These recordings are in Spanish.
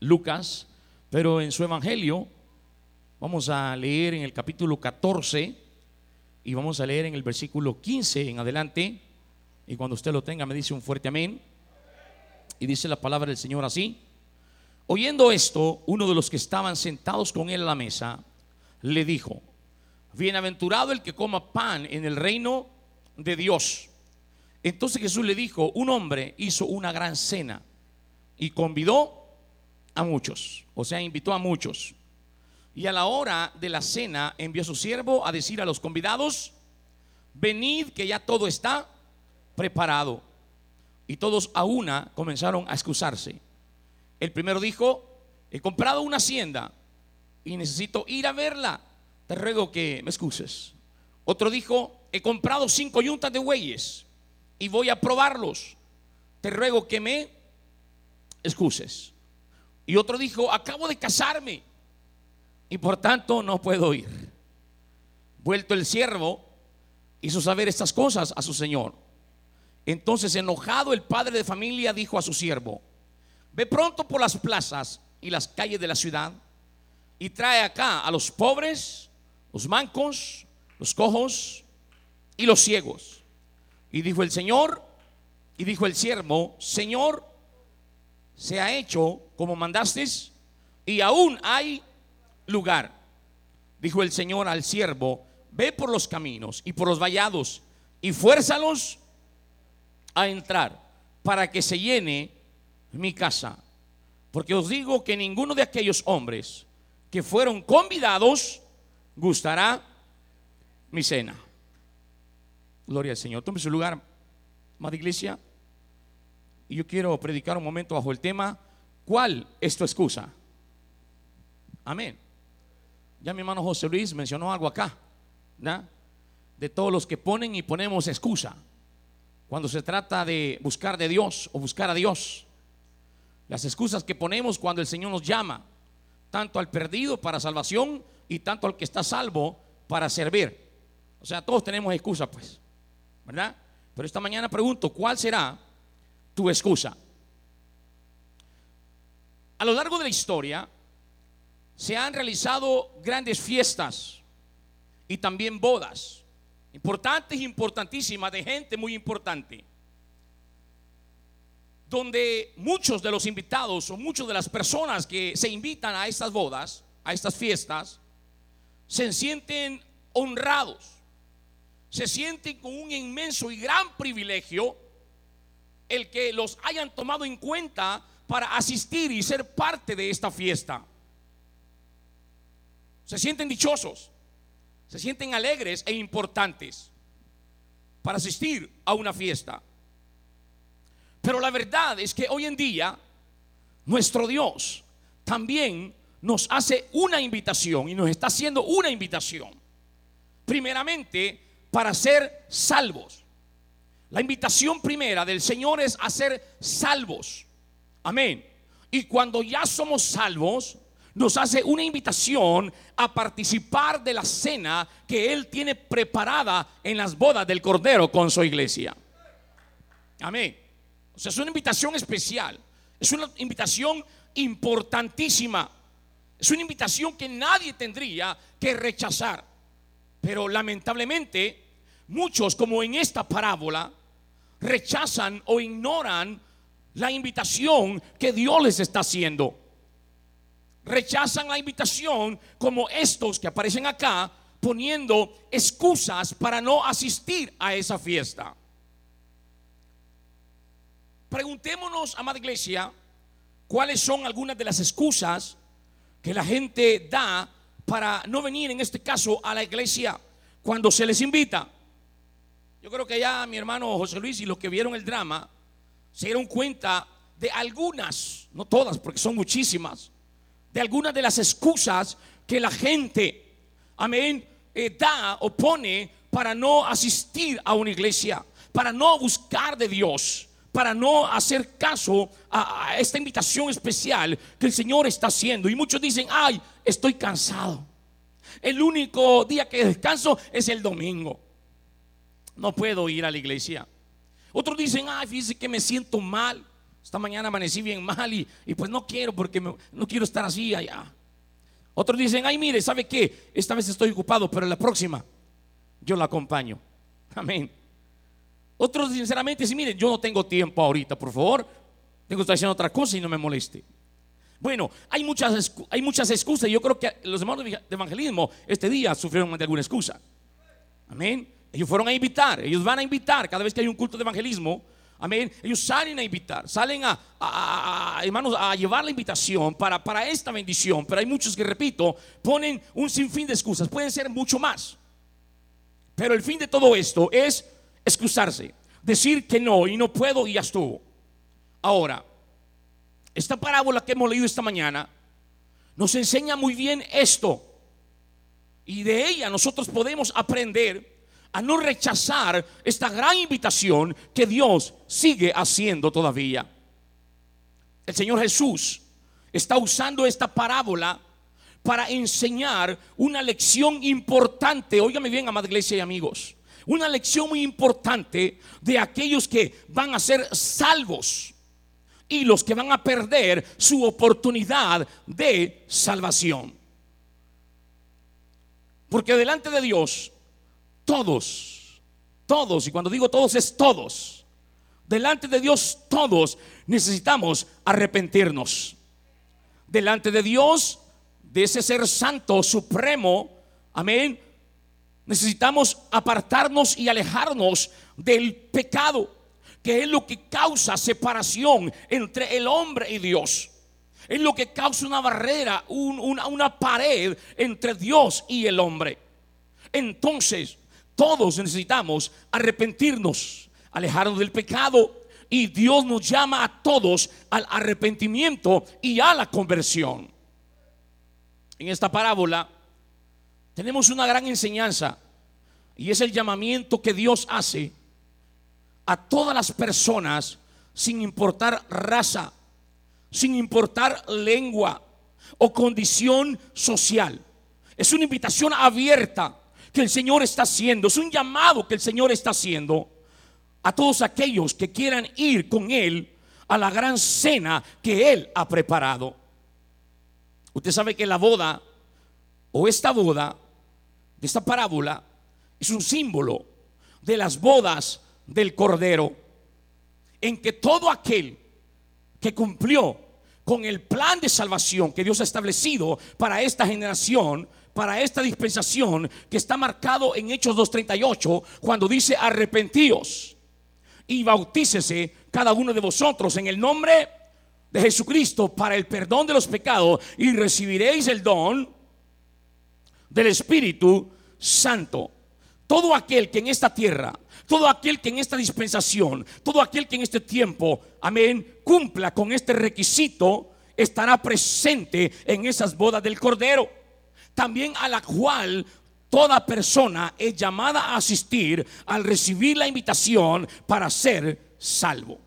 Lucas, pero en su evangelio vamos a leer en el capítulo 14 y vamos a leer en el versículo 15 en adelante. Y cuando usted lo tenga me dice un fuerte amén. Y dice la palabra del Señor así. Oyendo esto, uno de los que estaban sentados con él a la mesa le dijo, bienaventurado el que coma pan en el reino de Dios. Entonces Jesús le dijo, un hombre hizo una gran cena y convidó a muchos, o sea, invitó a muchos. Y a la hora de la cena envió a su siervo a decir a los convidados, venid que ya todo está preparado. Y todos a una comenzaron a excusarse. El primero dijo, he comprado una hacienda y necesito ir a verla. Te ruego que me excuses. Otro dijo, he comprado cinco yuntas de bueyes y voy a probarlos. Te ruego que me excuses. Y otro dijo, acabo de casarme y por tanto no puedo ir. Vuelto el siervo, hizo saber estas cosas a su señor. Entonces, enojado el padre de familia dijo a su siervo, ve pronto por las plazas y las calles de la ciudad y trae acá a los pobres, los mancos, los cojos y los ciegos. Y dijo el Señor, y dijo el siervo, Señor, se ha hecho como mandaste y aún hay lugar. Dijo el Señor al siervo, ve por los caminos y por los vallados y fuérzalos a entrar para que se llene mi casa. Porque os digo que ninguno de aquellos hombres que fueron convidados gustará mi cena. Gloria al Señor. Tome su lugar, amada iglesia. Y yo quiero predicar un momento bajo el tema, ¿cuál es tu excusa? Amén. Ya mi hermano José Luis mencionó algo acá, De todos los que ponen y ponemos excusa cuando se trata de buscar de Dios o buscar a Dios. Las excusas que ponemos cuando el Señor nos llama, tanto al perdido para salvación y tanto al que está salvo para servir. O sea, todos tenemos excusa, pues, ¿verdad? Pero esta mañana pregunto, ¿cuál será tu excusa? A lo largo de la historia, se han realizado grandes fiestas y también bodas, importantes, importantísimas, de gente muy importante, donde muchos de los invitados o muchas de las personas que se invitan a estas bodas, a estas fiestas, se sienten honrados, se sienten con un inmenso y gran privilegio el que los hayan tomado en cuenta para asistir y ser parte de esta fiesta se sienten dichosos, se sienten alegres e importantes para asistir a una fiesta. Pero la verdad es que hoy en día nuestro Dios también nos hace una invitación y nos está haciendo una invitación. Primeramente, para ser salvos. La invitación primera del Señor es a ser salvos. Amén. Y cuando ya somos salvos, nos hace una invitación a participar de la cena que Él tiene preparada en las bodas del Cordero con su iglesia. Amén. O sea, es una invitación especial. Es una invitación importantísima. Es una invitación que nadie tendría que rechazar. Pero lamentablemente, muchos, como en esta parábola, rechazan o ignoran la invitación que Dios les está haciendo rechazan la invitación como estos que aparecen acá poniendo excusas para no asistir a esa fiesta. Preguntémonos, amada iglesia, cuáles son algunas de las excusas que la gente da para no venir, en este caso, a la iglesia cuando se les invita. Yo creo que ya mi hermano José Luis y los que vieron el drama se dieron cuenta de algunas, no todas, porque son muchísimas, de algunas de las excusas que la gente, amén, eh, da o pone para no asistir a una iglesia, para no buscar de Dios, para no hacer caso a, a esta invitación especial que el Señor está haciendo. Y muchos dicen, ay, estoy cansado. El único día que descanso es el domingo. No puedo ir a la iglesia. Otros dicen, ay, fíjese que me siento mal. Esta mañana amanecí bien mal y, y pues no quiero porque no quiero estar así allá. Otros dicen, ay, mire, ¿sabe qué? Esta vez estoy ocupado, pero la próxima yo la acompaño. Amén. Otros, sinceramente, dicen, miren, yo no tengo tiempo ahorita, por favor. Tengo que estar haciendo otra cosa y no me moleste. Bueno, hay muchas, hay muchas excusas. Yo creo que los hermanos de evangelismo este día sufrieron de alguna excusa. Amén. Ellos fueron a invitar, ellos van a invitar cada vez que hay un culto de evangelismo. Amén. Ellos salen a invitar, salen a, hermanos, a llevar la invitación para, para esta bendición. Pero hay muchos que, repito, ponen un sinfín de excusas. Pueden ser mucho más. Pero el fin de todo esto es excusarse, decir que no y no puedo y ya estuvo. Ahora, esta parábola que hemos leído esta mañana nos enseña muy bien esto. Y de ella nosotros podemos aprender a no rechazar esta gran invitación que Dios sigue haciendo todavía. El Señor Jesús está usando esta parábola para enseñar una lección importante. Óigame bien, amada iglesia y amigos. Una lección muy importante de aquellos que van a ser salvos y los que van a perder su oportunidad de salvación. Porque delante de Dios, todos, todos, y cuando digo todos es todos, delante de Dios todos necesitamos arrepentirnos. Delante de Dios, de ese ser santo, supremo, amén, necesitamos apartarnos y alejarnos del pecado, que es lo que causa separación entre el hombre y Dios. Es lo que causa una barrera, un- una, una pared entre Dios y el hombre. Entonces, todos necesitamos arrepentirnos, alejarnos del pecado. Y Dios nos llama a todos al arrepentimiento y a la conversión. En esta parábola tenemos una gran enseñanza y es el llamamiento que Dios hace a todas las personas sin importar raza, sin importar lengua o condición social. Es una invitación abierta que el Señor está haciendo, es un llamado que el Señor está haciendo a todos aquellos que quieran ir con Él a la gran cena que Él ha preparado. Usted sabe que la boda o esta boda de esta parábola es un símbolo de las bodas del Cordero, en que todo aquel que cumplió con el plan de salvación que Dios ha establecido para esta generación, para esta dispensación que está marcado en Hechos 2.38, cuando dice arrepentíos y bautícese cada uno de vosotros en el nombre de Jesucristo para el perdón de los pecados y recibiréis el don del Espíritu Santo. Todo aquel que en esta tierra, todo aquel que en esta dispensación, todo aquel que en este tiempo, amén, cumpla con este requisito, estará presente en esas bodas del Cordero. También a la cual toda persona es llamada a asistir al recibir la invitación para ser salvo.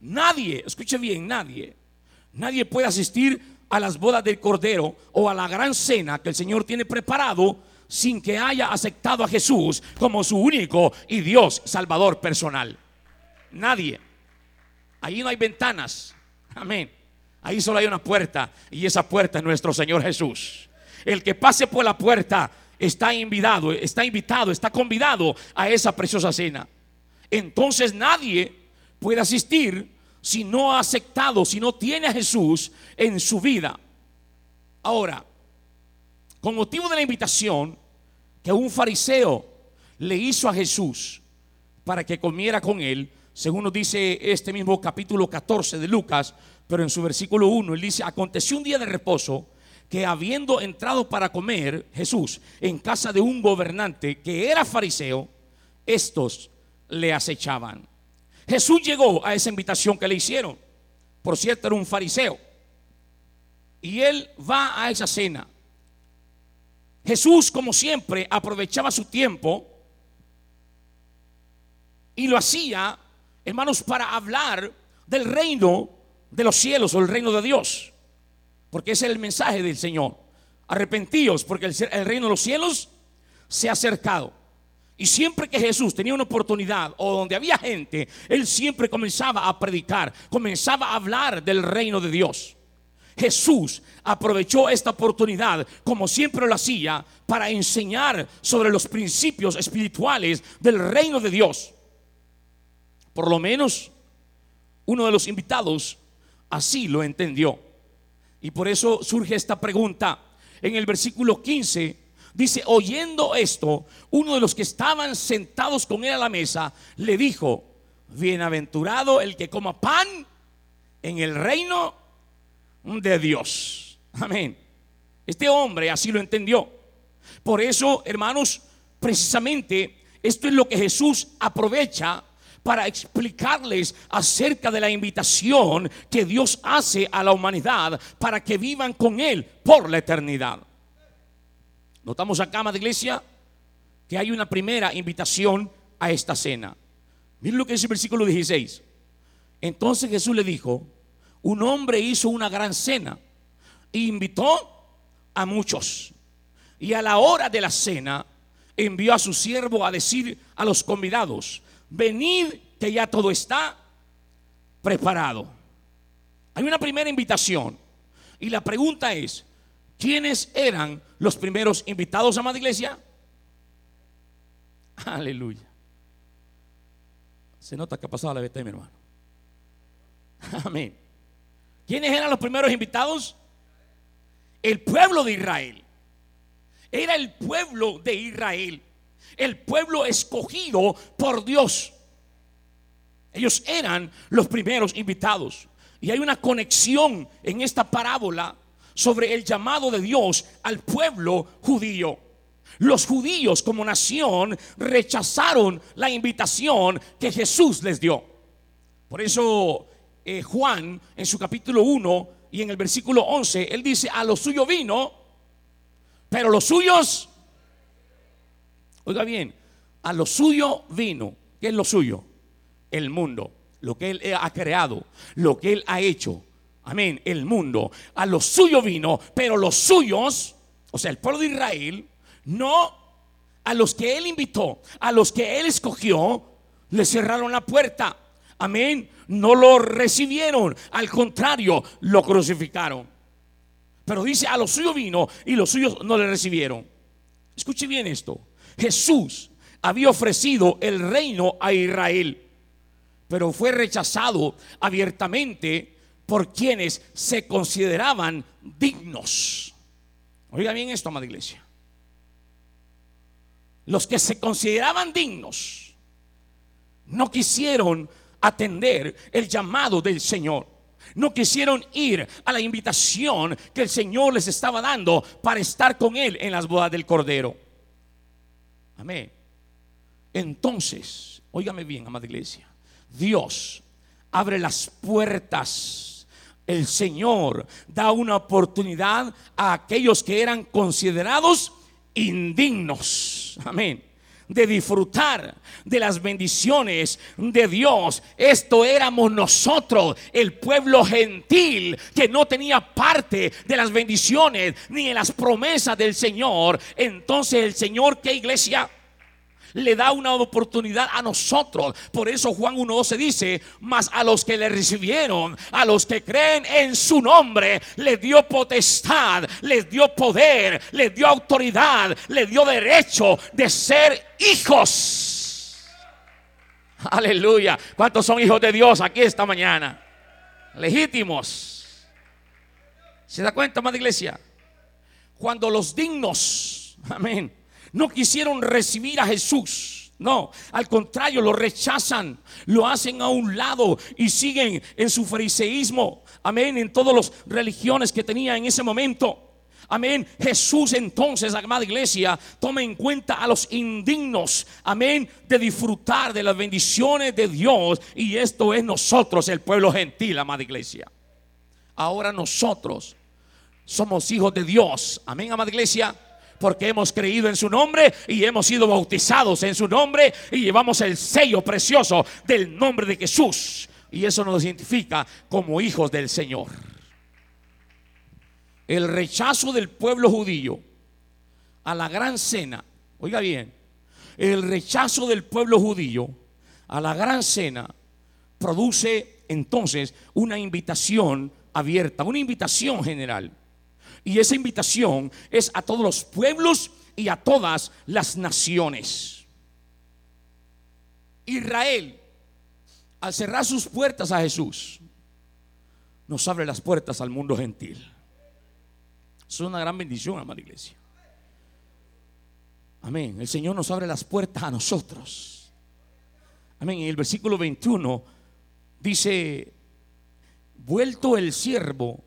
Nadie, escuche bien, nadie, nadie puede asistir a las bodas del Cordero o a la gran cena que el Señor tiene preparado sin que haya aceptado a Jesús como su único y Dios Salvador personal. Nadie. Ahí no hay ventanas. Amén. Ahí solo hay una puerta y esa puerta es nuestro Señor Jesús. El que pase por la puerta está invitado, está invitado, está convidado a esa preciosa cena. Entonces nadie puede asistir si no ha aceptado, si no tiene a Jesús en su vida. Ahora, con motivo de la invitación que un fariseo le hizo a Jesús para que comiera con él, según nos dice este mismo capítulo 14 de Lucas, pero en su versículo 1, él dice, aconteció un día de reposo que habiendo entrado para comer Jesús en casa de un gobernante que era fariseo, estos le acechaban. Jesús llegó a esa invitación que le hicieron. Por cierto, era un fariseo. Y él va a esa cena. Jesús, como siempre, aprovechaba su tiempo y lo hacía, hermanos, para hablar del reino de los cielos o el reino de Dios. Porque ese es el mensaje del Señor. Arrepentíos porque el, el reino de los cielos se ha acercado. Y siempre que Jesús tenía una oportunidad o donde había gente, él siempre comenzaba a predicar, comenzaba a hablar del reino de Dios. Jesús aprovechó esta oportunidad, como siempre lo hacía, para enseñar sobre los principios espirituales del reino de Dios. Por lo menos uno de los invitados así lo entendió. Y por eso surge esta pregunta. En el versículo 15 dice, oyendo esto, uno de los que estaban sentados con él a la mesa le dijo, bienaventurado el que coma pan en el reino de Dios. Amén. Este hombre así lo entendió. Por eso, hermanos, precisamente esto es lo que Jesús aprovecha para explicarles acerca de la invitación que Dios hace a la humanidad para que vivan con Él por la eternidad. Notamos acá, de iglesia, que hay una primera invitación a esta cena. Miren lo que dice el versículo 16. Entonces Jesús le dijo, un hombre hizo una gran cena e invitó a muchos. Y a la hora de la cena envió a su siervo a decir a los convidados, venid que ya todo está preparado. Hay una primera invitación y la pregunta es, ¿quiénes eran los primeros invitados, a amada iglesia? Aleluya. Se nota que ha pasado la vez, mi hermano. Amén. ¿Quiénes eran los primeros invitados? El pueblo de Israel. Era el pueblo de Israel. El pueblo escogido por Dios. Ellos eran los primeros invitados. Y hay una conexión en esta parábola sobre el llamado de Dios al pueblo judío. Los judíos como nación rechazaron la invitación que Jesús les dio. Por eso eh, Juan en su capítulo 1 y en el versículo 11, él dice, a lo suyo vino, pero los suyos, oiga bien, a lo suyo vino. ¿Qué es lo suyo? el mundo, lo que Él ha creado, lo que Él ha hecho. Amén, el mundo. A los suyos vino, pero los suyos, o sea, el pueblo de Israel, no a los que Él invitó, a los que Él escogió, le cerraron la puerta. Amén. No lo recibieron, al contrario, lo crucificaron. Pero dice, a los suyos vino y los suyos no le recibieron. Escuche bien esto. Jesús había ofrecido el reino a Israel pero fue rechazado abiertamente por quienes se consideraban dignos. Oiga bien esto, amada iglesia. Los que se consideraban dignos no quisieron atender el llamado del Señor. No quisieron ir a la invitación que el Señor les estaba dando para estar con Él en las bodas del Cordero. Amén. Entonces, óigame bien, amada iglesia. Dios abre las puertas. El Señor da una oportunidad a aquellos que eran considerados indignos. Amén de disfrutar de las bendiciones de Dios. Esto éramos nosotros, el pueblo gentil que no tenía parte de las bendiciones ni de las promesas del Señor. Entonces el Señor, ¿qué iglesia? Le da una oportunidad a nosotros. Por eso Juan 1.12 dice, mas a los que le recibieron, a los que creen en su nombre, les dio potestad, les dio poder, les dio autoridad, les dio derecho de ser hijos. Aleluya. ¿Cuántos son hijos de Dios aquí esta mañana? Legítimos. ¿Se da cuenta, madre iglesia? Cuando los dignos, amén no quisieron recibir a Jesús. No, al contrario, lo rechazan, lo hacen a un lado y siguen en su fariseísmo. Amén, en todas las religiones que tenía en ese momento. Amén. Jesús entonces, amada iglesia, toma en cuenta a los indignos. Amén. De disfrutar de las bendiciones de Dios. Y esto es nosotros, el pueblo gentil, amada iglesia. Ahora nosotros somos hijos de Dios. Amén, amada iglesia porque hemos creído en su nombre y hemos sido bautizados en su nombre y llevamos el sello precioso del nombre de Jesús. Y eso nos identifica como hijos del Señor. El rechazo del pueblo judío a la gran cena, oiga bien, el rechazo del pueblo judío a la gran cena produce entonces una invitación abierta, una invitación general. Y esa invitación es a todos los pueblos y a todas las naciones. Israel, al cerrar sus puertas a Jesús, nos abre las puertas al mundo gentil. Es una gran bendición, amada iglesia. Amén. El Señor nos abre las puertas a nosotros. Amén. En el versículo 21 dice, vuelto el siervo,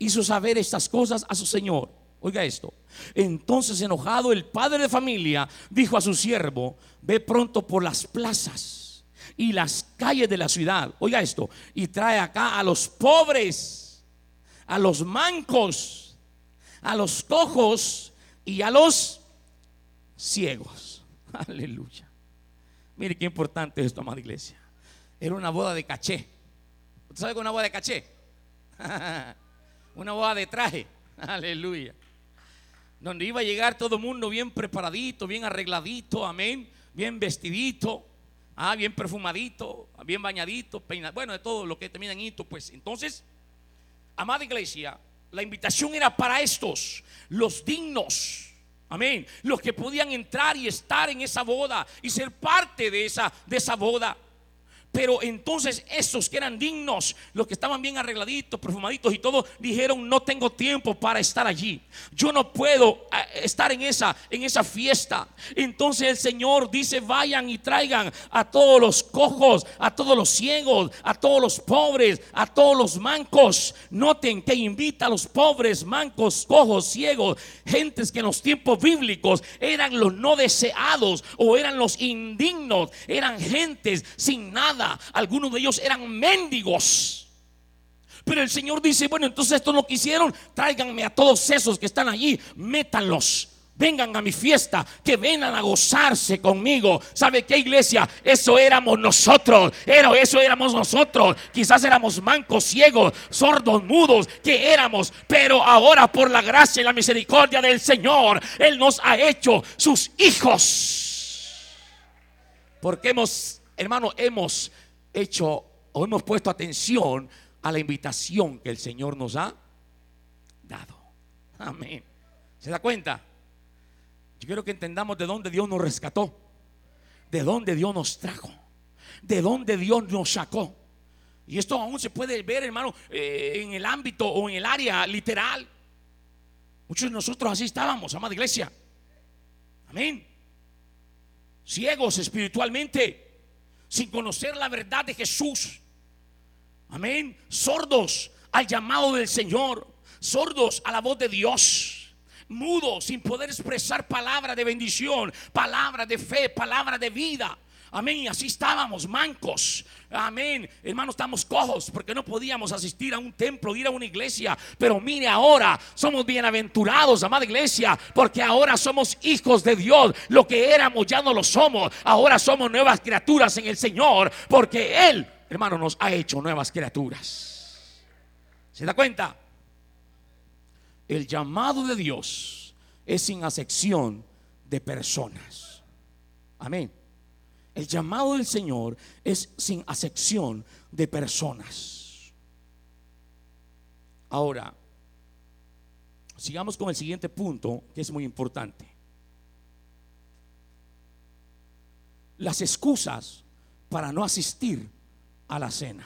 hizo saber estas cosas a su Señor. Oiga esto. Entonces enojado el padre de familia dijo a su siervo, ve pronto por las plazas y las calles de la ciudad. Oiga esto. Y trae acá a los pobres, a los mancos, a los cojos y a los ciegos. Aleluya. Mire qué importante es esto, amada iglesia. Era una boda de caché. ¿Usted sabe que una boda de caché? una boda de traje. Aleluya. Donde iba a llegar todo el mundo bien preparadito, bien arregladito, amén. Bien vestidito, ah, bien perfumadito, bien bañadito, peinado. Bueno, de todo lo que termina en hito, pues. Entonces, amada iglesia, la invitación era para estos, los dignos. Amén. Los que podían entrar y estar en esa boda y ser parte de esa, de esa boda. Pero entonces esos que eran dignos, los que estaban bien arregladitos, perfumaditos y todo, dijeron, no tengo tiempo para estar allí. Yo no puedo eh, estar en esa, en esa fiesta. Entonces el Señor dice, vayan y traigan a todos los cojos, a todos los ciegos, a todos los pobres, a todos los mancos. Noten que invita a los pobres, mancos, cojos, ciegos, gentes que en los tiempos bíblicos eran los no deseados o eran los indignos, eran gentes sin nada algunos de ellos eran mendigos. Pero el Señor dice, bueno, entonces esto no quisieron, tráiganme a todos esos que están allí, métanlos. Vengan a mi fiesta, que vengan a gozarse conmigo. ¿Sabe qué iglesia? Eso éramos nosotros. Eso éramos nosotros. Quizás éramos mancos, ciegos, sordos, mudos, que éramos. Pero ahora por la gracia y la misericordia del Señor, Él nos ha hecho sus hijos. Porque hemos hermano, hemos hecho o hemos puesto atención a la invitación que el Señor nos ha dado. Amén. ¿Se da cuenta? Yo quiero que entendamos de dónde Dios nos rescató, de dónde Dios nos trajo, de dónde Dios nos sacó. Y esto aún se puede ver, hermano, eh, en el ámbito o en el área literal. Muchos de nosotros así estábamos, amada iglesia. Amén. Ciegos espiritualmente sin conocer la verdad de Jesús. Amén. Sordos al llamado del Señor. Sordos a la voz de Dios mudos sin poder expresar palabra de bendición, palabra de fe, palabra de vida. Amén. Así estábamos, mancos. Amén. Hermanos, estamos cojos porque no podíamos asistir a un templo, ir a una iglesia. Pero mire, ahora somos bienaventurados, amada iglesia, porque ahora somos hijos de Dios. Lo que éramos ya no lo somos. Ahora somos nuevas criaturas en el Señor, porque Él, hermano, nos ha hecho nuevas criaturas. ¿Se da cuenta? El llamado de Dios es sin acepción de personas. Amén. El llamado del Señor es sin acepción de personas. Ahora, sigamos con el siguiente punto que es muy importante. Las excusas para no asistir a la cena.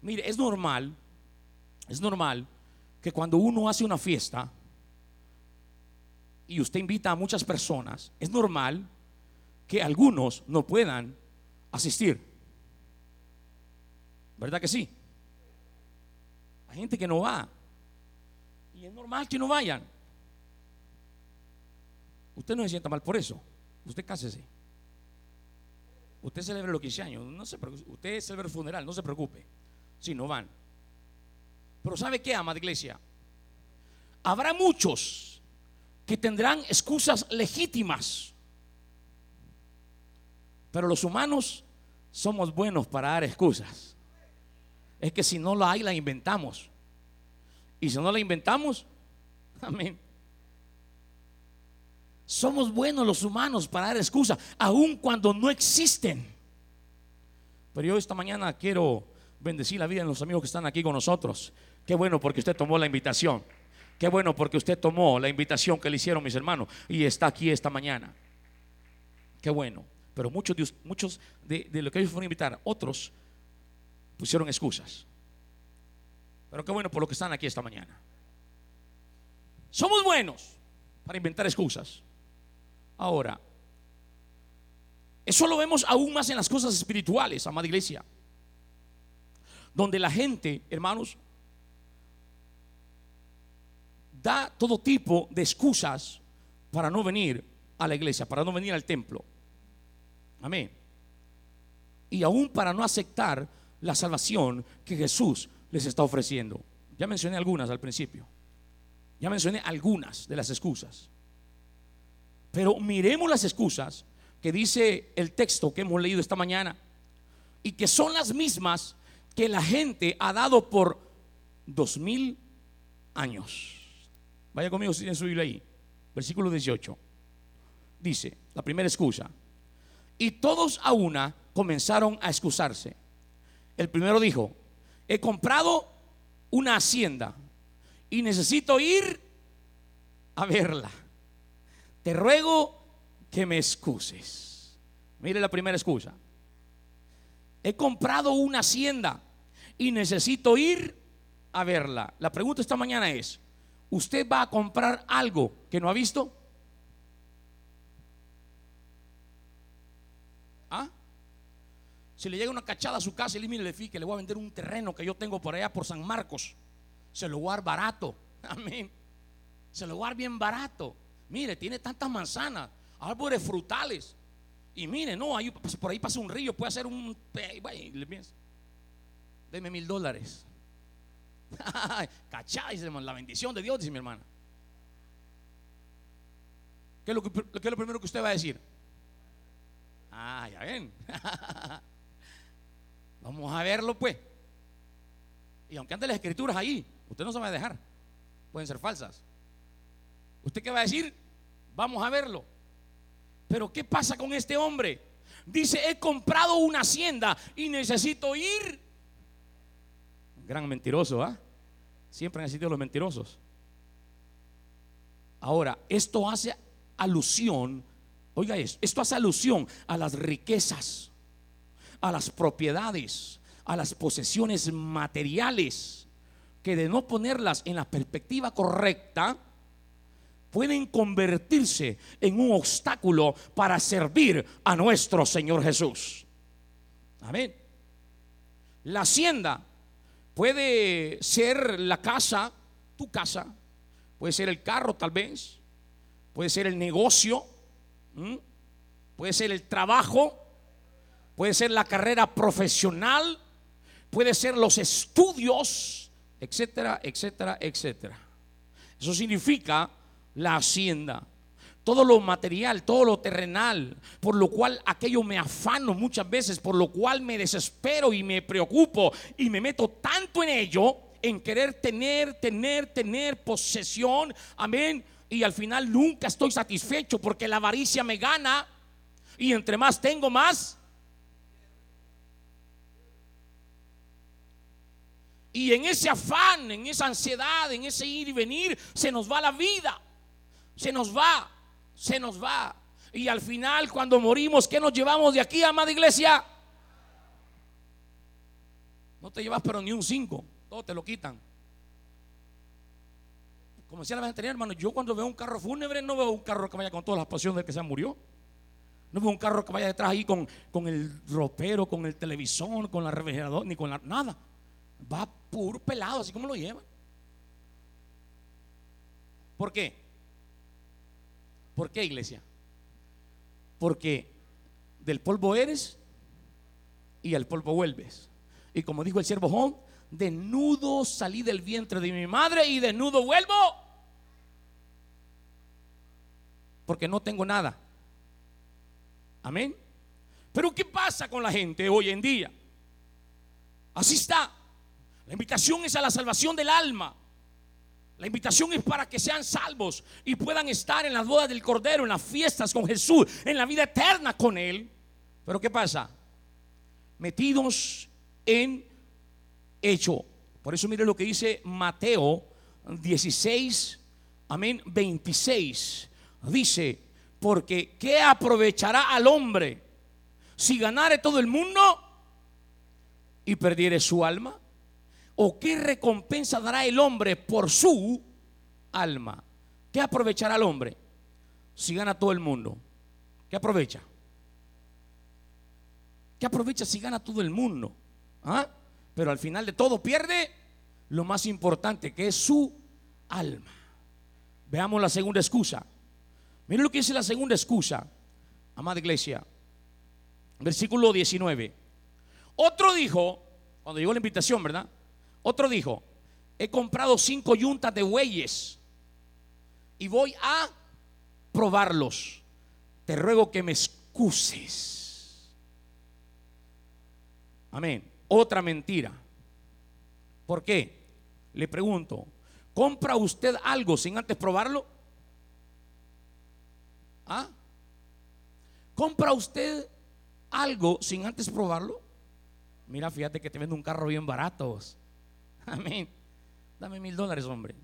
Mire, es normal, es normal que cuando uno hace una fiesta y usted invita a muchas personas, es normal que algunos no puedan asistir. ¿Verdad que sí? Hay gente que no va. Y es normal que no vayan. Usted no se sienta mal por eso. Usted cásese. Usted celebre los 15 años. No se preocupe. Usted celebre el funeral. No se preocupe. Si no van. Pero ¿sabe qué, amada iglesia? Habrá muchos que tendrán excusas legítimas pero los humanos somos buenos para dar excusas. Es que si no la hay, la inventamos. Y si no la inventamos, amén. Somos buenos los humanos para dar excusas, aun cuando no existen. Pero yo esta mañana quiero bendecir la vida de los amigos que están aquí con nosotros. Qué bueno porque usted tomó la invitación. Qué bueno porque usted tomó la invitación que le hicieron mis hermanos y está aquí esta mañana. Qué bueno. Pero muchos de, muchos de, de lo que ellos fueron a invitar, otros pusieron excusas. Pero qué bueno por lo que están aquí esta mañana. Somos buenos para inventar excusas. Ahora, eso lo vemos aún más en las cosas espirituales, amada iglesia. Donde la gente, hermanos, da todo tipo de excusas para no venir a la iglesia, para no venir al templo. Amén. Y aún para no aceptar la salvación que Jesús les está ofreciendo. Ya mencioné algunas al principio. Ya mencioné algunas de las excusas. Pero miremos las excusas que dice el texto que hemos leído esta mañana y que son las mismas que la gente ha dado por dos mil años. Vaya conmigo si tienen su Biblia ahí. Versículo 18. Dice, la primera excusa. Y todos a una comenzaron a excusarse. El primero dijo, he comprado una hacienda y necesito ir a verla. Te ruego que me excuses. Mire la primera excusa. He comprado una hacienda y necesito ir a verla. La pregunta esta mañana es, ¿usted va a comprar algo que no ha visto? ¿Ah? Si le llega una cachada a su casa y le mire, le que le voy a vender un terreno que yo tengo por allá por San Marcos. Se lo voy barato. Amén. Se lo voy bien barato. Mire, tiene tantas manzanas, árboles frutales. Y mire, no, ahí, por ahí pasa un río, puede hacer un. Deme mil dólares. Cacháis, la bendición de Dios, dice mi hermana. ¿Qué es, lo que, ¿Qué es lo primero que usted va a decir? Ah, ya ven. Vamos a verlo pues. Y aunque ande las escrituras ahí, usted no se va a dejar. Pueden ser falsas. ¿Usted qué va a decir? Vamos a verlo. Pero ¿qué pasa con este hombre? Dice, he comprado una hacienda y necesito ir. Gran mentiroso, ¿ah? Siempre han existido los mentirosos. Ahora, esto hace alusión, oiga esto, esto hace alusión a las riquezas a las propiedades, a las posesiones materiales, que de no ponerlas en la perspectiva correcta, pueden convertirse en un obstáculo para servir a nuestro Señor Jesús. Amén. La hacienda puede ser la casa, tu casa, puede ser el carro tal vez, puede ser el negocio, puede ser el trabajo, puede ser la carrera profesional, puede ser los estudios, etcétera, etcétera, etcétera. Eso significa la hacienda. Todo lo material, todo lo terrenal, por lo cual aquello me afano muchas veces, por lo cual me desespero y me preocupo y me meto tanto en ello, en querer tener, tener, tener posesión, amén. Y al final nunca estoy satisfecho porque la avaricia me gana y entre más tengo más Y en ese afán, en esa ansiedad, en ese ir y venir, se nos va la vida. Se nos va, se nos va. Y al final, cuando morimos, ¿qué nos llevamos de aquí, amada iglesia? No te llevas pero ni un cinco, todo te lo quitan. Como decía la vez anterior, hermano, yo cuando veo un carro fúnebre no veo un carro que vaya con todas las pasiones del que se murió. No veo un carro que vaya detrás ahí con, con el ropero, con el televisor, con la refrigerador, ni con la, nada. Va puro pelado, así como lo lleva ¿Por qué? ¿Por qué, iglesia? Porque del polvo eres y al polvo vuelves. Y como dijo el siervo Juan, desnudo salí del vientre de mi madre y desnudo vuelvo. Porque no tengo nada. Amén. Pero ¿qué pasa con la gente hoy en día? Así está. La invitación es a la salvación del alma. La invitación es para que sean salvos y puedan estar en las bodas del Cordero, en las fiestas con Jesús, en la vida eterna con Él. Pero ¿qué pasa? Metidos en hecho. Por eso mire lo que dice Mateo 16, amén, 26. Dice, porque ¿qué aprovechará al hombre si ganare todo el mundo y perdiere su alma? ¿O qué recompensa dará el hombre por su alma? ¿Qué aprovechará el hombre si gana todo el mundo? ¿Qué aprovecha? ¿Qué aprovecha si gana todo el mundo? ¿Ah? Pero al final de todo pierde lo más importante, que es su alma. Veamos la segunda excusa. Miren lo que dice la segunda excusa, amada iglesia. Versículo 19. Otro dijo, cuando llegó la invitación, ¿verdad? Otro dijo, he comprado cinco yuntas de bueyes y voy a probarlos. Te ruego que me excuses. Amén. Otra mentira. ¿Por qué? Le pregunto, ¿compra usted algo sin antes probarlo? ¿Ah? ¿Compra usted algo sin antes probarlo? Mira, fíjate que te vende un carro bien barato. Amén. Dame mil dólares, hombre.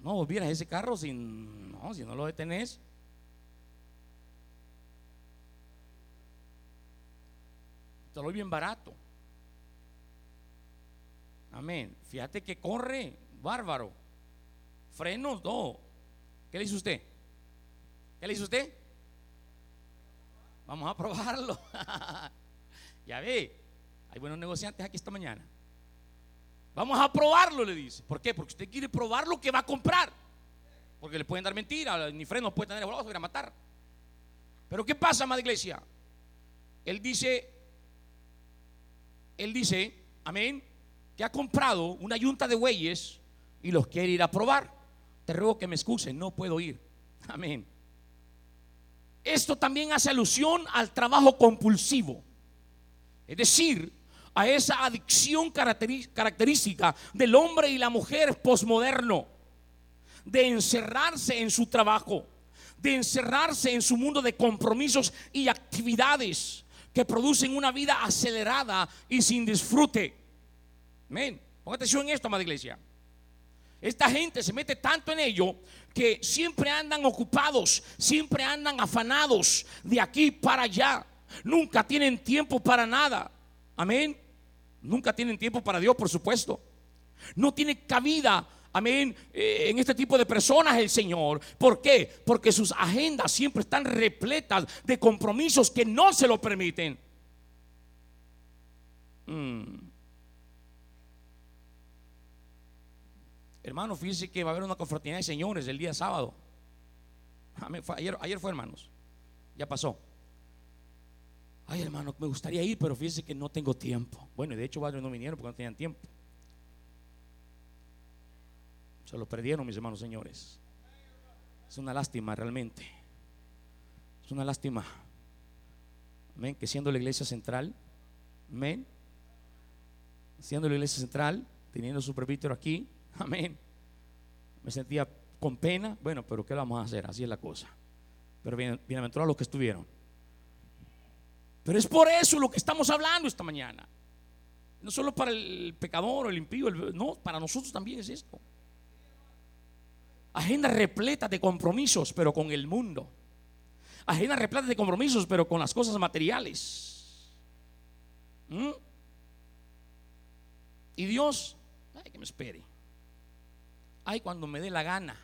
No, vos vieras ese carro sin, no, si no lo detenés. Te lo doy bien barato. Amén. Fíjate que corre, bárbaro. Frenos, no. ¿Qué le dice usted? ¿Qué le dice usted? Vamos a probarlo. ya ve, hay buenos negociantes aquí esta mañana. Vamos a probarlo, le dice. ¿Por qué? Porque usted quiere probar lo que va a comprar. Porque le pueden dar mentira, ni frenos puede tener, vamos a matar. Pero ¿qué pasa, madre iglesia? Él dice, él dice, amén, que ha comprado una yunta de bueyes y los quiere ir a probar. Te ruego que me excusen, no puedo ir. Amén. Esto también hace alusión al trabajo compulsivo. Es decir, a esa adicción característica del hombre y la mujer posmoderno, de encerrarse en su trabajo, de encerrarse en su mundo de compromisos y actividades que producen una vida acelerada y sin disfrute. Amén. Ponga atención en esto, amada iglesia. Esta gente se mete tanto en ello que siempre andan ocupados, siempre andan afanados de aquí para allá. Nunca tienen tiempo para nada. Amén. Nunca tienen tiempo para Dios, por supuesto. No tiene cabida, amén, eh, en este tipo de personas el Señor. ¿Por qué? Porque sus agendas siempre están repletas de compromisos que no se lo permiten. Mm. Hermano, fíjense que va a haber una confraternidad de señores el día sábado. ayer, ayer fue, hermanos. Ya pasó. Ay, hermano, me gustaría ir, pero fíjese que no tengo tiempo. Bueno, de hecho varios no vinieron porque no tenían tiempo. Se lo perdieron, mis hermanos señores. Es una lástima realmente. Es una lástima. Amén. Que siendo la iglesia central, amén. Siendo la iglesia central, teniendo su presbítero aquí, amén. Me sentía con pena. Bueno, pero ¿qué vamos a hacer? Así es la cosa. Pero bien, bienaventurados los que estuvieron. Pero es por eso lo que estamos hablando esta mañana. No solo para el pecador el impío, no, para nosotros también es esto. Agenda repleta de compromisos, pero con el mundo. Agenda repleta de compromisos, pero con las cosas materiales. ¿Mm? Y Dios, ay, que me espere. Ay, cuando me dé la gana.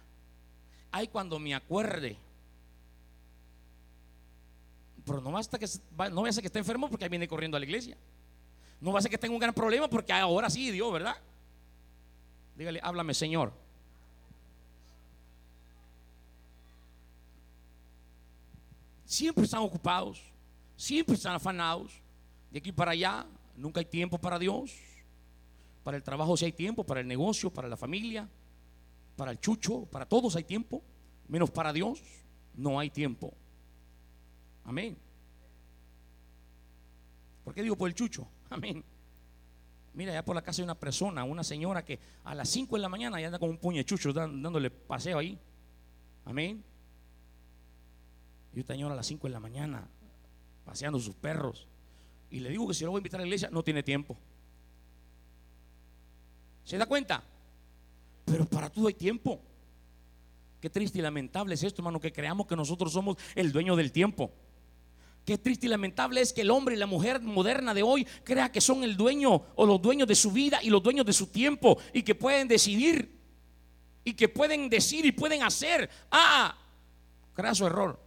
Ay, cuando me acuerde. Pero no basta que no vaya a ser que esté enfermo porque ahí viene corriendo a la iglesia. No va a ser que tenga un gran problema porque ahora sí Dios, ¿verdad? Dígale, háblame, Señor. Siempre están ocupados, siempre están afanados. De aquí para allá, nunca hay tiempo para Dios. Para el trabajo sí hay tiempo, para el negocio, para la familia, para el chucho, para todos hay tiempo. Menos para Dios, no hay tiempo. Amén. ¿Por qué digo por el chucho? Amén. Mira, allá por la casa hay una persona, una señora que a las 5 de la mañana ya anda con un puñechucho dándole paseo ahí. Amén. Y esta señora a las 5 de la mañana paseando sus perros. Y le digo que si lo voy a invitar a la iglesia, no tiene tiempo. ¿Se da cuenta? Pero para todo hay tiempo. Qué triste y lamentable es esto, hermano, que creamos que nosotros somos el dueño del tiempo. Qué triste y lamentable es que el hombre y la mujer moderna de hoy crea que son el dueño o los dueños de su vida y los dueños de su tiempo y que pueden decidir y que pueden decir y pueden hacer. Ah, su error.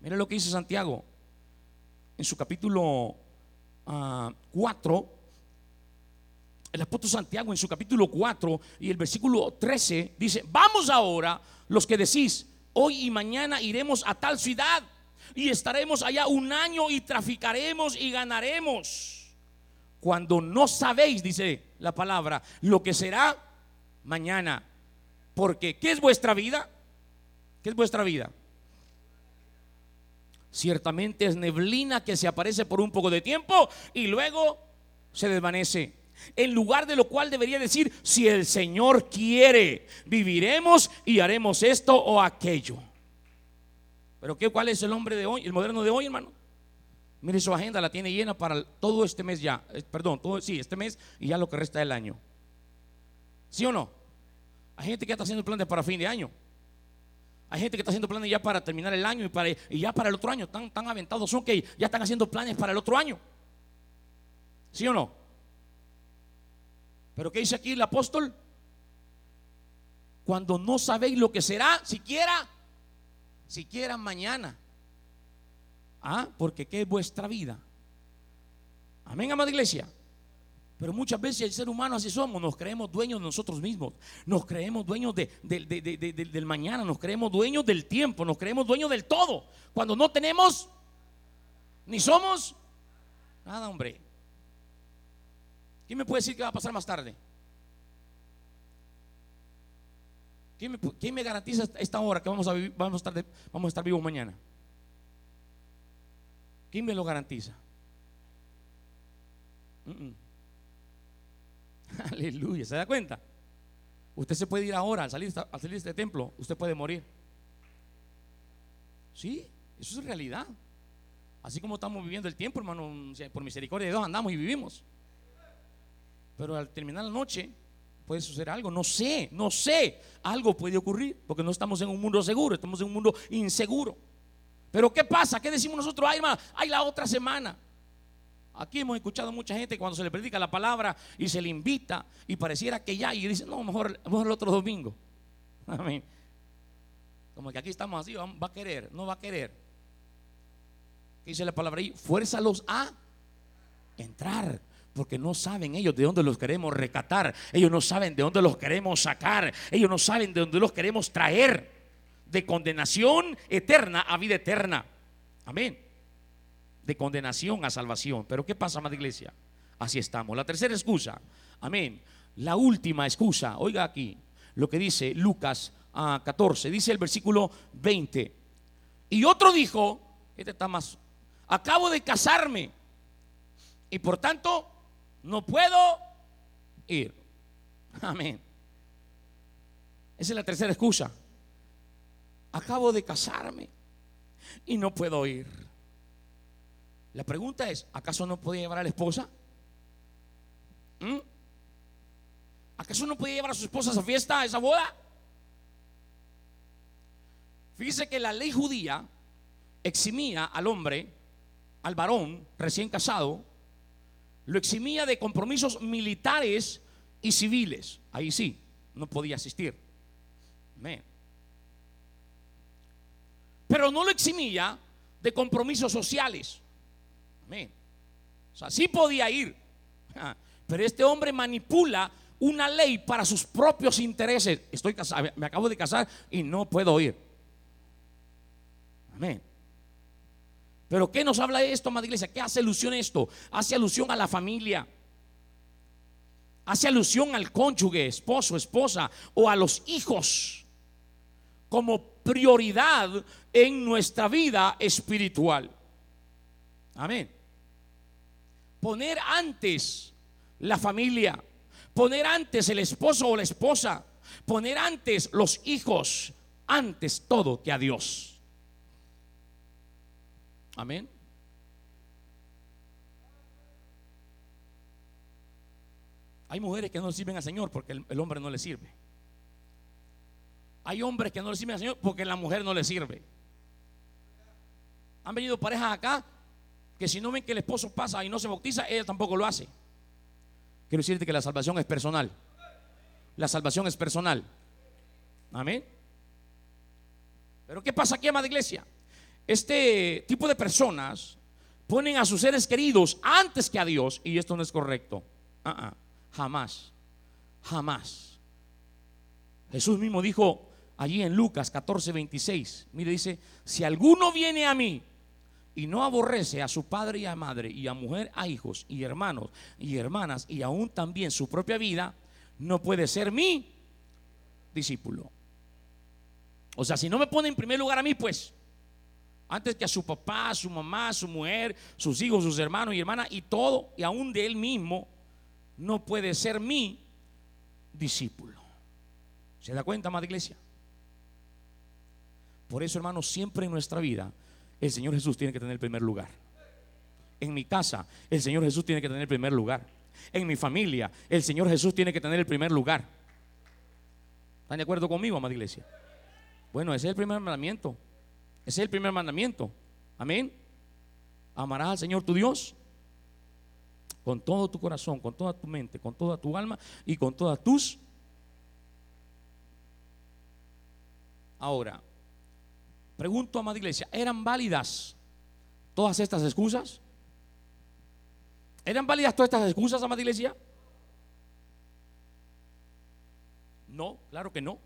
Mire lo que dice Santiago en su capítulo 4. El apóstol Santiago en su capítulo 4 y el versículo 13 dice, vamos ahora los que decís, hoy y mañana iremos a tal ciudad y estaremos allá un año y traficaremos y ganaremos. Cuando no sabéis, dice la palabra, lo que será mañana. Porque, ¿qué es vuestra vida? ¿Qué es vuestra vida? Ciertamente es neblina que se aparece por un poco de tiempo y luego se desvanece. En lugar de lo cual debería decir, si el Señor quiere, viviremos y haremos esto o aquello. Pero ¿qué, ¿cuál es el hombre de hoy, el moderno de hoy, hermano? Mire su agenda, la tiene llena para todo este mes ya. Eh, perdón, todo, sí, este mes y ya lo que resta del año. ¿Sí o no? Hay gente que está haciendo planes para fin de año. Hay gente que está haciendo planes ya para terminar el año y, para, y ya para el otro año. Tan, tan aventados son que ya están haciendo planes para el otro año. ¿Sí o no? Pero ¿qué dice aquí el apóstol? Cuando no sabéis lo que será, siquiera, siquiera mañana. Ah, porque ¿qué es vuestra vida? Amén, amada iglesia. Pero muchas veces el ser humano así somos, nos creemos dueños de nosotros mismos, nos creemos dueños del mañana, nos creemos dueños del tiempo, nos creemos dueños del todo, cuando no tenemos ni somos nada, hombre. ¿Quién me puede decir qué va a pasar más tarde? ¿Quién me, garantiza esta hora que vamos a, estar vivos mañana? ¿Quién me lo garantiza? Aleluya, ¿se da cuenta? Usted se puede ir ahora, al salir, al salir de este templo, usted puede morir. Sí, eso es realidad. Así como estamos viviendo el tiempo, hermano, por misericordia de Dios andamos y vivimos. Pero al terminar la noche puede suceder algo, no sé, no sé, algo puede ocurrir, porque no estamos en un mundo seguro, estamos en un mundo inseguro. Pero ¿qué pasa? ¿Qué decimos nosotros? Ay, hermano, hay la otra semana. Aquí hemos escuchado mucha gente cuando se le predica la palabra y se le invita y pareciera que ya, y dice, no, mejor, mejor el otro domingo. Amén. Como que aquí estamos así, va a querer, no va a querer. dice la palabra ahí? Fuérzalos a entrar. Porque no saben ellos de dónde los queremos recatar. Ellos no saben de dónde los queremos sacar. Ellos no saben de dónde los queremos traer. De condenación eterna a vida eterna. Amén de condenación a salvación. Pero ¿qué pasa, amada iglesia? Así estamos. La tercera excusa, amén. La última excusa, oiga aquí lo que dice Lucas 14, ah, dice el versículo 20. Y otro dijo, este está más, acabo de casarme y por tanto no puedo ir. Amén. Esa es la tercera excusa. Acabo de casarme y no puedo ir. La pregunta es, ¿acaso no podía llevar a la esposa? ¿Mm? ¿Acaso no podía llevar a su esposa a esa fiesta, a esa boda? Fíjese que la ley judía eximía al hombre, al varón recién casado, lo eximía de compromisos militares y civiles. Ahí sí, no podía asistir. Pero no lo eximía de compromisos sociales. O sea, sí podía ir. Pero este hombre manipula una ley para sus propios intereses. Estoy casado, me acabo de casar y no puedo ir. Amén. Pero ¿qué nos habla esto, amada iglesia? ¿Qué hace alusión esto? Hace alusión a la familia. Hace alusión al cónyuge, esposo, esposa o a los hijos como prioridad en nuestra vida espiritual. Amén. poner antes la familia, poner antes el esposo o la esposa, poner antes los hijos, antes todo que a Dios. Amén. Hay mujeres que no sirven al Señor porque el, hombre no le sirve. Hay hombres que no le sirven al Señor porque la mujer no le sirve. Han venido parejas acá que si no ven que el esposo pasa y no se bautiza, ella tampoco lo hace. Quiero decirte que la salvación es personal. La salvación es personal. Amén. Pero ¿qué pasa aquí, amada iglesia? Este tipo de personas ponen a sus seres queridos antes que a Dios y esto no es correcto. Ah, ah. Jamás, jamás. Jesús mismo dijo allí en Lucas 14, 26, mire, dice, si alguno viene a mí y no aborrece a su padre y a madre y a mujer, a hijos y hermanos y hermanas y aún también su propia vida, no puede ser mi discípulo. O sea, si no me pone en primer lugar a mí, pues, antes que a su papá, su mamá, su mujer, sus hijos, sus hermanos y hermanas y todo, y aún de él mismo, no puede ser mi discípulo. ¿Se da cuenta, amada iglesia? Por eso, hermanos, siempre en nuestra vida el Señor Jesús tiene que tener el primer lugar. En mi casa, el Señor Jesús tiene que tener el primer lugar. En mi familia, el Señor Jesús tiene que tener el primer lugar. ¿Están de acuerdo conmigo, amada iglesia? Bueno, ese es el primer mandamiento. Ese es el primer mandamiento. Amén. Amarás al Señor tu Dios con todo tu corazón, con toda tu mente, con toda tu alma y con todas tus... Ahora, pregunto, amada iglesia, ¿eran válidas todas estas excusas? ¿Eran válidas todas estas excusas, amada iglesia? No, claro que no.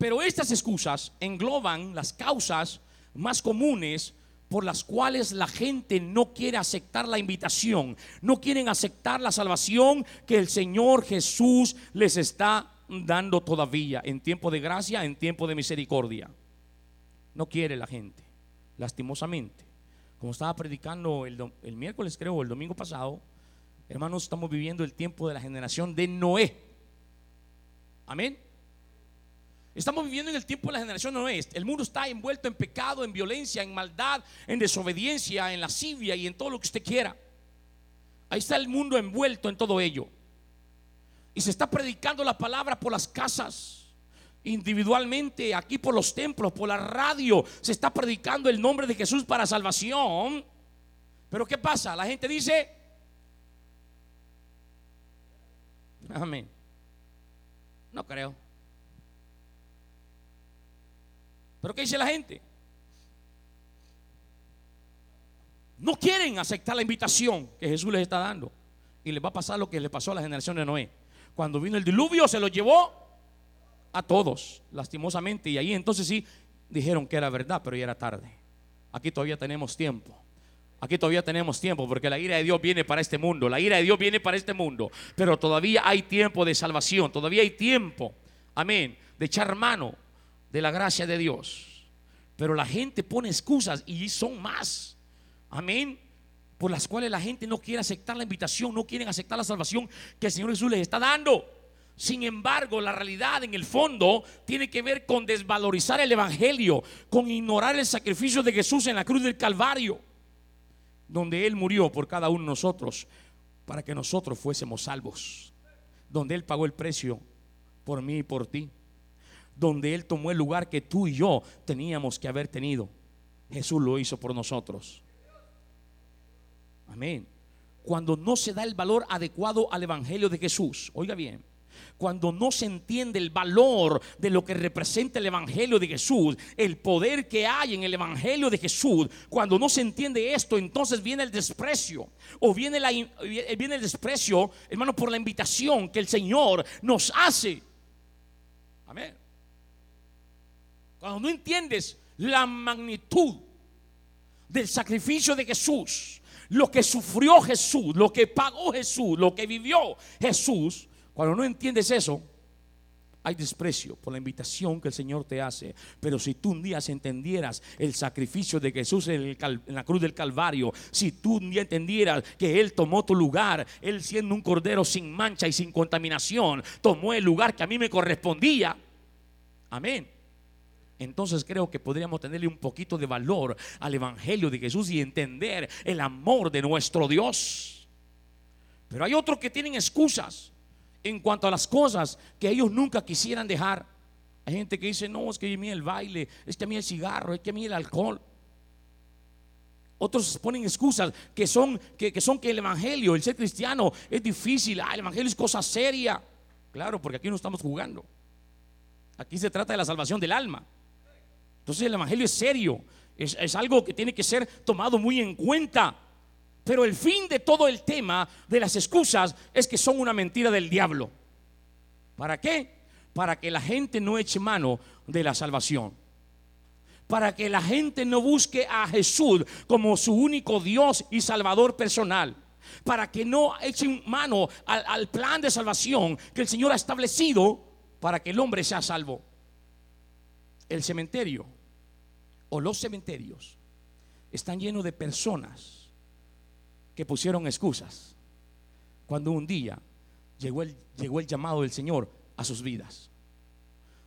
Pero estas excusas engloban las causas más comunes por las cuales la gente no quiere aceptar la invitación, no quieren aceptar la salvación que el Señor Jesús les está dando todavía en tiempo de gracia, en tiempo de misericordia. No quiere la gente, lastimosamente. Como estaba predicando el, el miércoles, creo, el domingo pasado, hermanos, estamos viviendo el tiempo de la generación de Noé. Amén. Estamos viviendo en el tiempo de la generación es. El mundo está envuelto en pecado, en violencia, en maldad, en desobediencia, en lascivia y en todo lo que usted quiera. Ahí está el mundo envuelto en todo ello. Y se está predicando la palabra por las casas, individualmente, aquí por los templos, por la radio. Se está predicando el nombre de Jesús para salvación. Pero ¿qué pasa? La gente dice, amén. No creo. Pero ¿qué dice la gente? No quieren aceptar la invitación que Jesús les está dando. Y les va a pasar lo que le pasó a la generación de Noé. Cuando vino el diluvio se lo llevó a todos, lastimosamente. Y ahí entonces sí dijeron que era verdad, pero ya era tarde. Aquí todavía tenemos tiempo. Aquí todavía tenemos tiempo porque la ira de Dios viene para este mundo. La ira de Dios viene para este mundo. Pero todavía hay tiempo de salvación. Todavía hay tiempo. Amén. De echar mano de la gracia de Dios. Pero la gente pone excusas y son más. Amén. Por las cuales la gente no quiere aceptar la invitación, no quieren aceptar la salvación que el Señor Jesús les está dando. Sin embargo, la realidad en el fondo tiene que ver con desvalorizar el Evangelio, con ignorar el sacrificio de Jesús en la cruz del Calvario, donde Él murió por cada uno de nosotros, para que nosotros fuésemos salvos, donde Él pagó el precio por mí y por ti donde Él tomó el lugar que tú y yo teníamos que haber tenido. Jesús lo hizo por nosotros. Amén. Cuando no se da el valor adecuado al Evangelio de Jesús, oiga bien, cuando no se entiende el valor de lo que representa el Evangelio de Jesús, el poder que hay en el Evangelio de Jesús, cuando no se entiende esto, entonces viene el desprecio o viene, la, el desprecio, hermano, por la invitación que el Señor nos hace. Amén. Cuando no entiendes la magnitud del sacrificio de Jesús, lo que sufrió Jesús, lo que pagó Jesús, lo que vivió Jesús, cuando no entiendes eso, hay desprecio por la invitación que el Señor te hace. Pero si tú un día entendieras el sacrificio de Jesús en, la cruz del Calvario, si tú un día entendieras que Él tomó tu lugar, Él siendo un cordero sin mancha y sin contaminación, tomó el lugar que a mí me correspondía. Amén. Entonces creo que podríamos tenerle un poquito de valor al Evangelio de Jesús y entender el amor de nuestro Dios. Pero hay otros que tienen excusas en cuanto a las cosas que ellos nunca quisieran dejar. Hay gente que dice, no, es que a mí el baile, es que a mí el cigarro, es que a mí el alcohol. Otros ponen excusas que son que, son que el evangelio, el ser cristiano es difícil, ah, el evangelio es cosa seria. Claro, porque aquí no estamos jugando. Aquí se trata de la salvación del alma. Entonces el evangelio es serio, es, algo que tiene que ser tomado muy en cuenta. Pero el fin de todo el tema de las excusas es que son una mentira del diablo. ¿Para qué? Para que la gente no eche mano de la salvación. Para que la gente no busque a Jesús como su único Dios y Salvador personal. Para que no echen mano al plan de salvación que el Señor ha establecido para que el hombre sea salvo. El cementerio o los cementerios están llenos de personas que pusieron excusas cuando un día llegó el, llamado del Señor a sus vidas.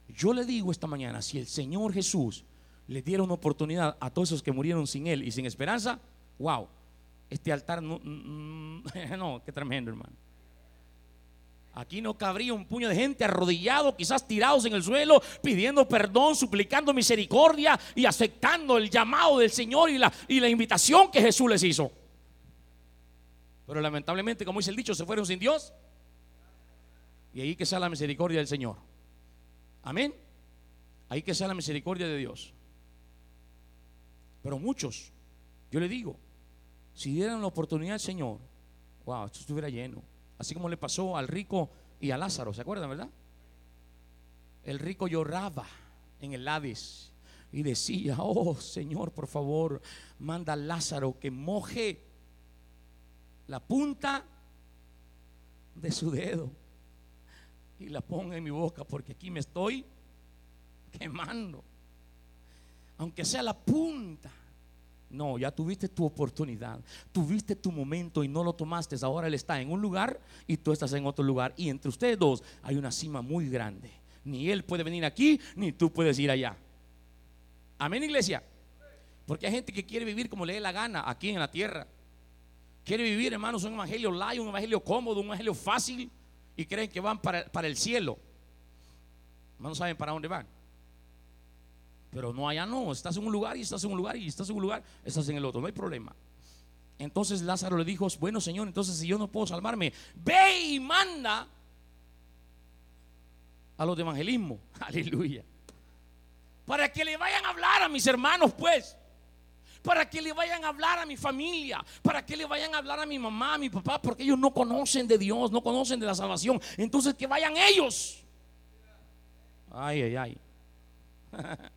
Yo le digo esta mañana, si el Señor Jesús le diera una oportunidad a todos esos que murieron sin Él y sin esperanza, wow, este altar no, no, qué tremendo hermano. Aquí no cabría un puño de gente arrodillado, quizás tirados en el suelo, pidiendo perdón, suplicando misericordia y aceptando el llamado del Señor y la, invitación que Jesús les hizo. Pero lamentablemente, como dice el dicho, se fueron sin Dios. Y ahí que sea la misericordia del Señor. Amén. Ahí que sea la misericordia de Dios. Pero muchos, yo le digo, si dieran la oportunidad al Señor, wow, esto estuviera lleno. Así como le pasó al rico y a Lázaro, ¿se acuerdan, verdad? El rico lloraba en el Hades y decía, oh Señor, por favor, manda a Lázaro que moje la punta de su dedo y la ponga en mi boca porque aquí me estoy quemando. Aunque sea la punta. No, ya tuviste tu oportunidad, tuviste tu momento y no lo tomaste. Ahora Él está en un lugar y tú estás en otro lugar. Y entre ustedes dos hay una cima muy grande. Ni Él puede venir aquí, ni tú puedes ir allá. Amén, iglesia. Porque hay gente que quiere vivir como le dé la gana aquí en la tierra. Quiere vivir, hermanos, un evangelio light, un evangelio cómodo, un evangelio fácil y creen que van para, el cielo. No saben para dónde van. Pero no, allá no. Estás en un lugar y estás en un lugar y estás en un lugar, estás en el otro. No hay problema. Entonces Lázaro le dijo, bueno Señor, entonces si yo no puedo salvarme, ve y manda a los de evangelismo. Aleluya. Para que le vayan a hablar a mis hermanos, pues para que le vayan a hablar a mi familia, para que le vayan a hablar a mi mamá, a mi papá, porque ellos no conocen de Dios, no conocen de la salvación. Entonces que vayan ellos. Ay, ay, ay.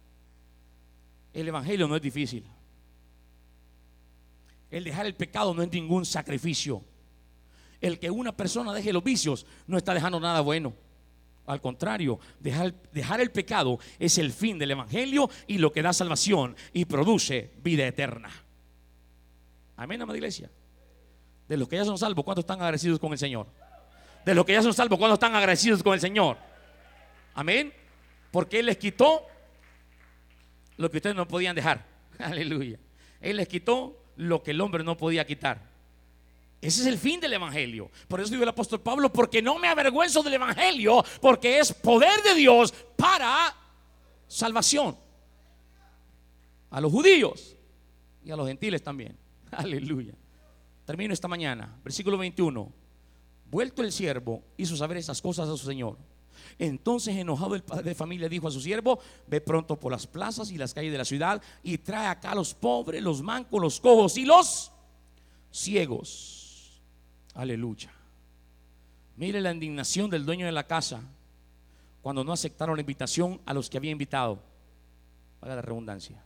El Evangelio no es difícil. El dejar el pecado no es ningún sacrificio. El que una persona deje los vicios no está dejando nada bueno. Al contrario, dejar, el pecado es el fin del Evangelio y lo que da salvación y produce vida eterna. Amén, amada iglesia. De los que ya son salvos, ¿cuántos están agradecidos con el Señor? De los que ya son salvos, ¿cuántos están agradecidos con el Señor? Amén. Porque Él les quitó lo que ustedes no podían dejar. Aleluya. Él les quitó lo que el hombre no podía quitar. Ese es el fin del Evangelio. Por eso dijo el apóstol Pablo, porque no me avergüenzo del Evangelio, porque es poder de Dios para salvación. A los judíos y a los gentiles también. Aleluya. Termino esta mañana. Versículo 21. Vuelto el siervo, hizo saber esas cosas a su señor. Entonces, enojado el padre de familia dijo a su siervo: Ve pronto por las plazas y las calles de la ciudad y trae acá a los pobres, los mancos, los cojos y los ciegos Aleluya. Mire la indignación del dueño de la casa cuando no aceptaron la invitación a los que había invitado. Para la redundancia.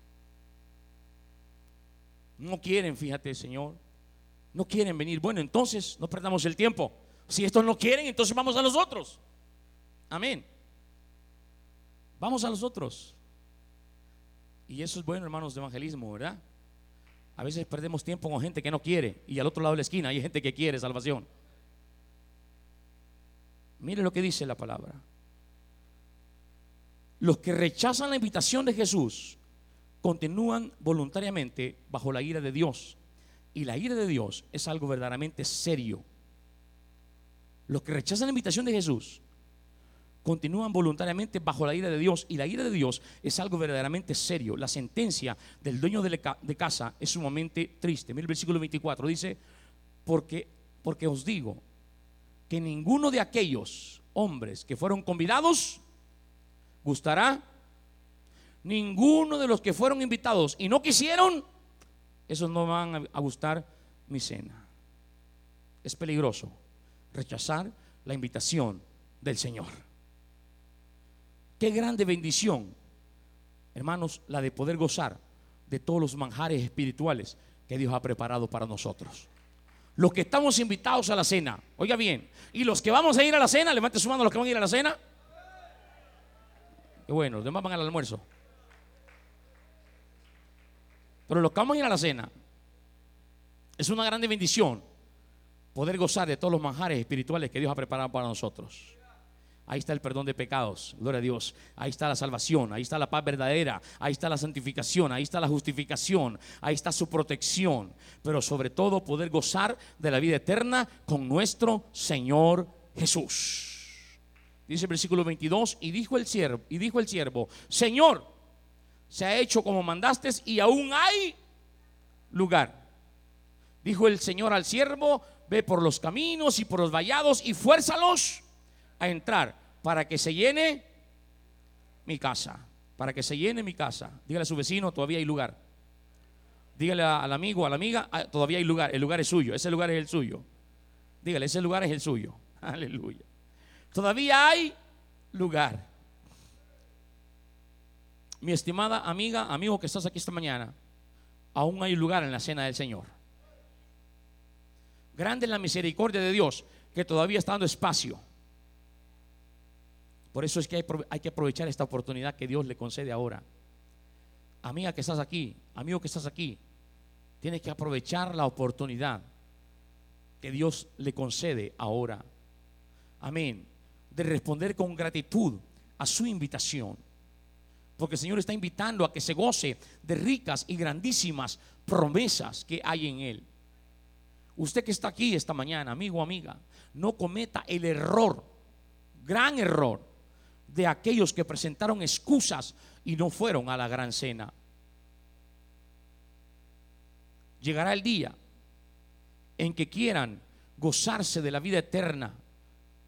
No quieren, fíjate, Señor. No quieren venir. Bueno, entonces no perdamos el tiempo. Si estos no quieren, entonces vamos a los otros. Amén. Vamos a los otros. Y eso es bueno, hermanos, de evangelismo, ¿verdad? A veces perdemos tiempo con gente que no quiere y al otro lado de la esquina hay gente que quiere salvación. Mire lo que dice la palabra. Los que rechazan la invitación de Jesús continúan voluntariamente bajo la ira de Dios. Y la ira de Dios es algo verdaderamente serio. Los que rechazan la invitación de Jesús continúan voluntariamente bajo la ira de Dios y la ira de Dios es algo verdaderamente serio. La sentencia del dueño de casa es sumamente triste. Mira el versículo 24, dice, porque, porque os digo que ninguno de aquellos hombres que fueron convidados gustará. Ninguno de los que fueron invitados y no quisieron, esos no van a gustar mi cena. Es peligroso rechazar la invitación del Señor. Qué grande bendición, hermanos, la de poder gozar de todos los manjares espirituales que Dios ha preparado para nosotros. Los que estamos invitados a la cena, oiga bien, y los que vamos a ir a la cena, levante su mano los que van a ir a la cena. Y bueno, los demás van al almuerzo. Pero los que vamos a ir a la cena, es una grande bendición poder gozar de todos los manjares espirituales que Dios ha preparado para nosotros. Ahí está el perdón de pecados, gloria a Dios. Ahí está la salvación, ahí está la paz verdadera, ahí está la santificación, ahí está la justificación, ahí está su protección. Pero sobre todo poder gozar de la vida eterna con nuestro Señor Jesús. Dice el versículo 22, y dijo el siervo, y dijo el siervo, Señor, se ha hecho como mandaste y aún hay lugar. Dijo el Señor al siervo, ve por los caminos y por los vallados y fuérzalos a entrar para que se llene mi casa. Para que se llene mi casa. Dígale a su vecino, todavía hay lugar. Dígale al amigo, a la amiga, ah, todavía hay lugar. El lugar es suyo. Ese lugar es el suyo. Dígale, ese lugar es el suyo. Aleluya. Todavía hay lugar. Mi estimada amiga, amigo que estás aquí esta mañana, aún hay lugar en la cena del Señor. Grande es la misericordia de Dios que todavía está dando espacio. Por eso es que hay, que aprovechar esta oportunidad que Dios le concede ahora. Amiga que estás aquí, amigo que estás aquí, tienes que aprovechar la oportunidad que Dios le concede ahora. Amén. De responder con gratitud a su invitación. Porque el Señor está invitando a que se goce de ricas y grandísimas promesas que hay en Él. Usted que está aquí esta mañana, amigo amiga, no cometa el error, gran error, de aquellos que presentaron excusas y no fueron a la gran cena. Llegará el día en que quieran gozarse de la vida eterna.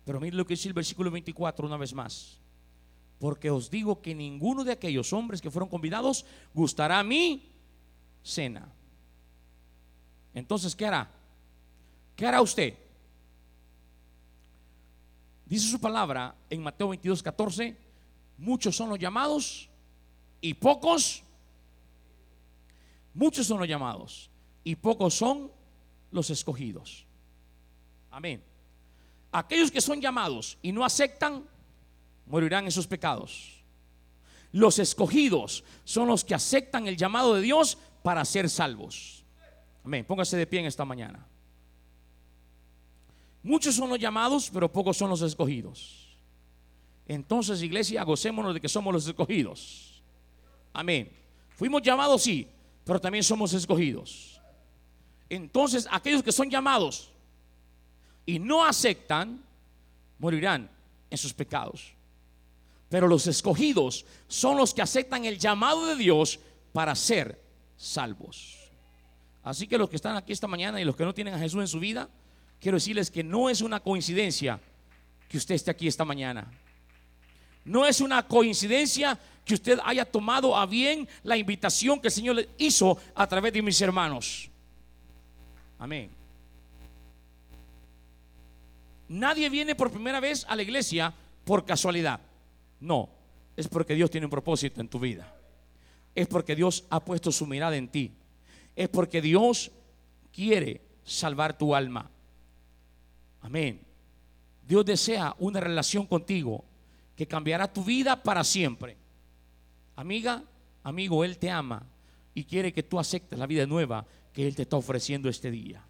Pero miren lo que dice el versículo 24 una vez más. Porque os digo que ninguno de aquellos hombres que fueron convidados gustará mi cena. Entonces, ¿qué hará? ¿Qué hará usted? Dice su palabra en Mateo 22, 14, muchos son los llamados y pocos, muchos son los llamados y pocos son los escogidos. Amén. Aquellos que son llamados y no aceptan, morirán en sus pecados. Los escogidos son los que aceptan el llamado de Dios para ser salvos. Amén. Póngase de pie en esta mañana. Muchos son los llamados, pero pocos son los escogidos. Entonces, iglesia, gocémonos de que somos los escogidos. Amén. Fuimos llamados, sí, pero también somos escogidos. Entonces, aquellos que son llamados y no aceptan, morirán en sus pecados. Pero los escogidos son los que aceptan el llamado de Dios para ser salvos. Así que los que están aquí esta mañana y los que no tienen a Jesús en su vida, quiero decirles que no es una coincidencia que usted esté aquí esta mañana. No es una coincidencia que usted haya tomado a bien la invitación que el Señor le hizo a través de mis hermanos. Amén. Nadie viene por primera vez a la iglesia por casualidad. No, es porque Dios tiene un propósito en tu vida. Es porque Dios ha puesto su mirada en ti. Es porque Dios quiere salvar tu alma. Amén. Dios desea una relación contigo que cambiará tu vida para siempre. Amiga, amigo, Él te ama y quiere que tú aceptes la vida nueva que Él te está ofreciendo este día.